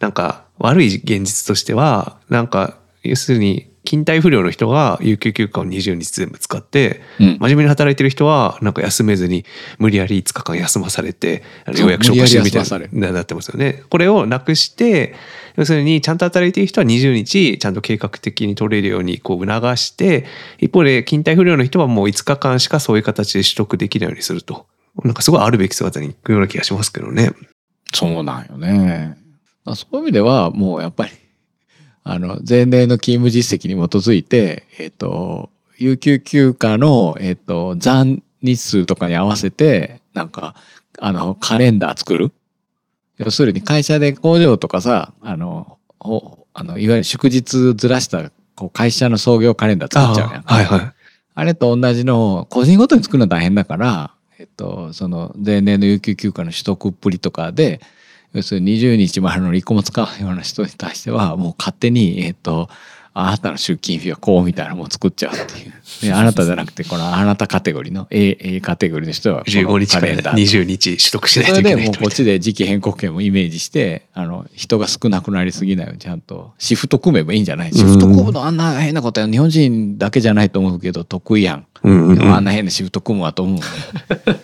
なんか悪い現実としては、なんか要するに勤怠不良の人が有給休暇を20日全部使って、うん。真面目に働いてる人はなんか休めずに無理やり5日間休まされてようやく消化してるみたいななってますよね。これをなくして要するにちゃんと働いている人は20日ちゃんと計画的に取れるようにこう促して一方で勤怠不良の人はもう5日間しかそういう形で取得できないようにすると。なんかすごいあるべき姿にいくような気がしますけどね。そうなんよね。そういう意味では、もうやっぱり、あの、前年の勤務実績に基づいて、えっ、と、有給休暇の、えっ、と、残日数とかに合わせて、なんか、あの、カレンダー作る要するに会社で工場とかさ、あの、ほあのいわゆる祝日ずらした、こう会社の創業カレンダー作っちゃうやんか。はいはい。あれと同じのを個人ごとに作るのは大変だから、えっと、その前年の有給休暇の取得っぷりとかで、要するに20日もあるのに1個も使わないような人に対しては、もう勝手に、えっと、あなたの出勤費はこうみたいなも作っちゃうっていう。であなたじゃなくて、このあなたカテゴリーの A, A カテゴリーの人はこの15日間でカレンダー20日取得しないそといけれでもうこっちで時期変更権もイメージして、あの、人が少なくなりすぎないようにちゃんとシフト組めばいいんじゃない？シフト組むのあんな変なことは日本人だけじゃないと思うけど得意やん。な。うんうんあんな変なシフト組むわと思うね。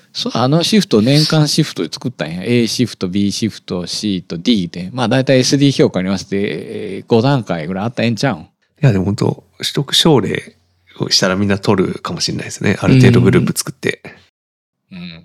そう、あのシフト年間シフトで作ったんや。A シフト、B シフト、C と D で。まあ大体 SD 評価に合わせてえー5段階ぐらいあったんちゃうん？いやでも本当取得奨励をしたらみんな取るかもしれないですね。ある程度グループ作って。うん。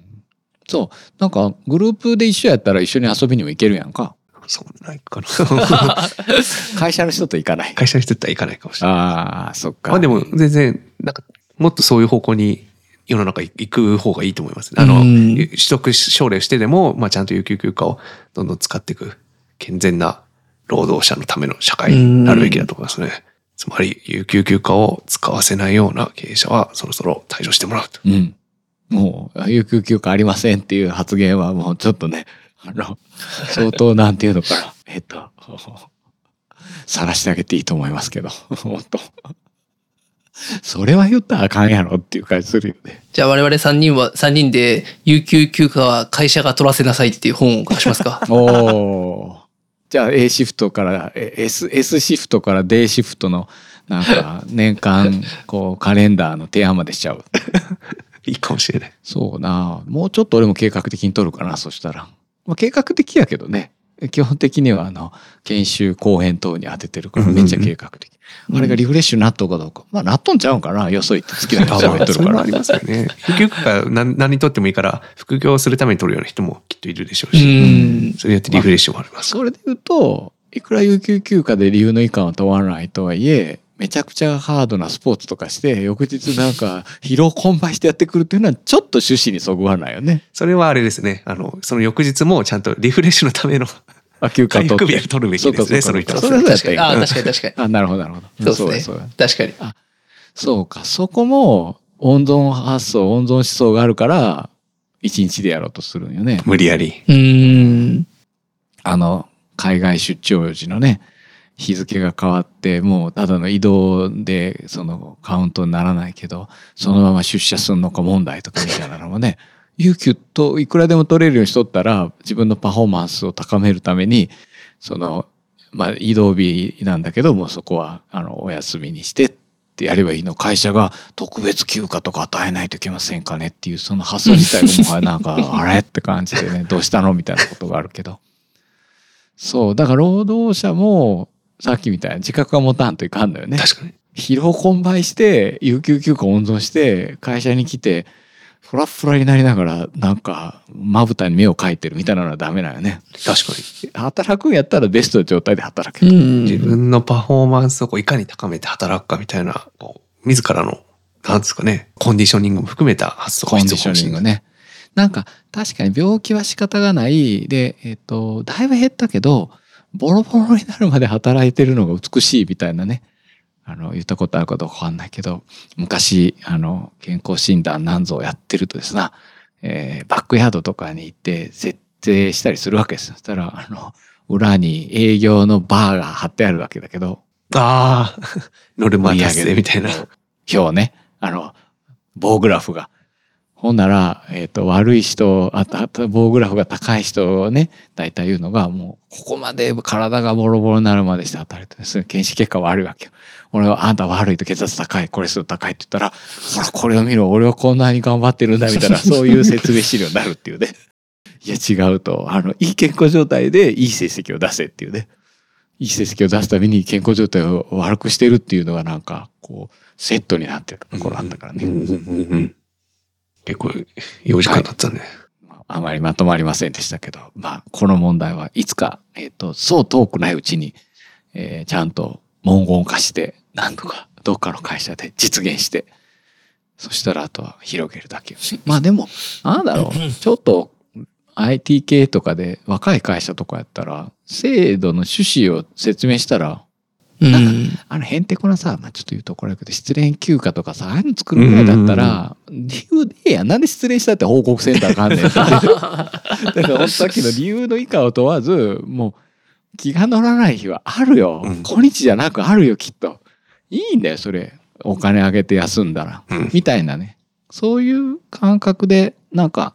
そう。なんかグループで一緒やったら一緒に遊びにも行けるやんか。そんなにかな。会社の人と行かない。会社の人だったら行かないかもしれない。ああ、そっか。まあでも全然、なんかもっとそういう方向に世の中行く方がいいと思います。あの、うん取得奨励してでも、まあちゃんと有給休暇をどんどん使っていく健全な労働者のための社会になるべきだと思いますね。つまり、有給休暇を使わせないような経営者はそろそろ退場してもらうと。うん。もう、有給休暇ありませんっていう発言はもうちょっとね、あの、相当なんていうのかな。えっと、晒してあげていいと思いますけど、本当それは言ったらあかんやろっていう感じするよね。じゃあ我々3人は、3人で、有給休暇は会社が取らせなさいっていう本を出しますか？おお。じゃあ A シフトから、え S、S シフトから D シフトの、なんか年間、こう、カレンダーの提案までしちゃう。いいかもしれない。そうなもうちょっと俺も計画的に取るかな、そしたら。まあ、計画的やけどね。基本的にはあの、研修後編等に当ててるからめっちゃ計画的。あれがリフレッシュなっとうかどうか。まあ、なっとんちゃうんかな。よそ行って好きなこと喋っとるからあり。ますよね。有給休暇何何にとってもいいから、副業するために取るような人もきっといるでしょううし、ん。それやってリフレッシュもあります。それで言うと、いくら有給休暇で理由の以下は問わないとはいえ、めちゃくちゃハードなスポーツとかして、翌日なんか疲労困憊してやってくるっていうのはちょっと趣旨にそぐわないよね。それはあれですね。あの、その翌日もちゃんとリフレッシュのためのあ、休暇日を取るべきですね、その人は。それはそうやったらいいああ、確かに確かに。あ、なるほど、なるほど。そうですね。確かに。そうか、そこも温存発想、温存思想があるから、一日でやろうとするんよね。無理やり。うん。あの、海外出張時のね、日付が変わって、もうただの移動で、そのカウントにならないけど、そのまま出社するのか問題とかみたいなのもね、有給といくらでも取れるようにしとったら、自分のパフォーマンスを高めるために、その、まあ、移動日なんだけども、そこは、あの、お休みにしてってやればいいの。会社が特別休暇とか与えないといけませんかねっていう、その発想自体がもうなんか、あれって感じでね、どうしたのみたいなことがあるけど。そう。だから労働者も、さっきみたいな自覚が持たんといかんのよね。確かに。疲労困憊して、有給休暇温存して、会社に来て、フラフラになりながら、なんか、まぶたに目を描いてるみたいなのはダメなのよね。確かに。働くんやったらベストな状態で働ける。うん。自分のパフォーマンスをこういかに高めて働くかみたいな、こう自らの、なんですかね、コンディショニングも含めた発想が必コンディショ要かもしれない。ニングね。なんか、確かに病気は仕方がない。で、えっ、と、だいぶ減ったけど、ボロボロになるまで働いてるのが美しいみたいなね。あの、言ったことあるかどうかわかんないけど、昔、あの、健康診断なんぞをやってるとですな、えーバックヤードとかに行って設定したりするわけですよ。そしたら、あの、裏に営業のバーが貼ってあるわけだけど、ああ、ノルマ達成みたいな。表ね。あの、棒グラフが。ほんなら、えっ、と、悪い人、あと、あと棒グラフが高い人をね、大体言うのが、もう、ここまで体がボロボロになるまでして働いて、それ検視結果悪いわけよ。俺は、あんた悪いと血圧高い、コレステロール高いって言ったら、ほら、これを見ろ、俺はこんなに頑張ってるんだ、みたいな、そういう説明資料になるっていうね。いや、違うと。あの、いい健康状態でいい成績を出せっていうね。いい成績を出すために健康状態を悪くしてるっていうのがなんか、こう、セットになってるところあったからね。結構、4時間だったね。あまりまとまりませんでしたけど、まあ、この問題はいつか、えっ、と、そう遠くないうちに、えーちゃんと文言化して、なんとか、どっかの会社で実現して、そしたらあとは広げるだけ。まあでも、なんだろう、ちょっと IT 系とかで若い会社とかやったら、制度の趣旨を説明したら、うん。あの、へんてこなさ、まあ、ちょっと言うとこれだけど、失恋休暇とかさ、ああいうの作るぐらいだったら、理由でええやん。なんで失恋したって報告せんとあかんねん。だから、さっきの理由の以下を問わず、もう、気が乗らない日はあるよ。うん今日じゃなくあるよ、きっと。いいんだよ、それ。お金あげて休んだら。うんみたいなね。そういう感覚で、なんか、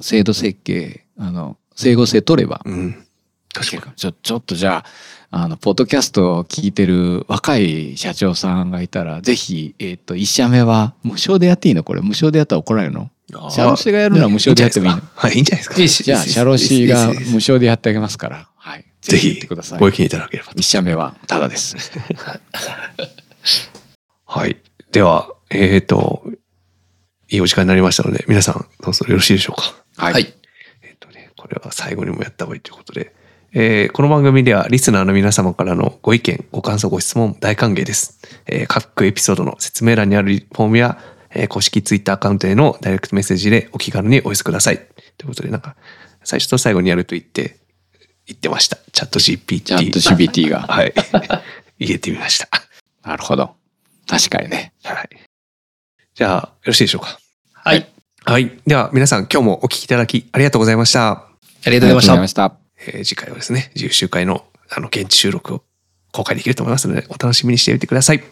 制度設計、あの、整合性取れば、うん。確かに。ちょ、ちょっとじゃあ、あの、ポッドキャストを聞いてる若い社長さんがいたら、ぜひ、えっ、と、一社目は、無償でやっていいの？これ、無償でやったら怒られるの？社労士がやるのは無償でやってもいいの？はい、いいんじゃないですか。いじゃあ、社労士が無償でやってあげますから、はい。ぜひやってくださいご。意見いただければと。一社目は、ただです。はい。では、えっ、と、いいお時間になりましたので、皆さん、どうぞよろしいでしょうか。ははい。えっ、とね、これは最後にもやった方がいいということで、えーこの番組ではリスナーの皆様からのご意見、ご感想、ご質問大歓迎です。えー各エピソードの説明欄にあるフォームや、えー公式ツイッターアカウントへのダイレクトメッセージでお気軽にお寄せください。ということで、なんか、最初と最後にやると言って、言ってました。チャット GPT。チャット GPT が。はい。入れてみました。なるほど。確かにね。はい。じゃあ、よろしいでしょうか？はい。はい。では、皆さん今日もお聞きいただきありがとうございました。ありがとうございました。えー次回はですね、自由集会のあの現地収録を公開できると思いますので、お楽しみにしておいてください。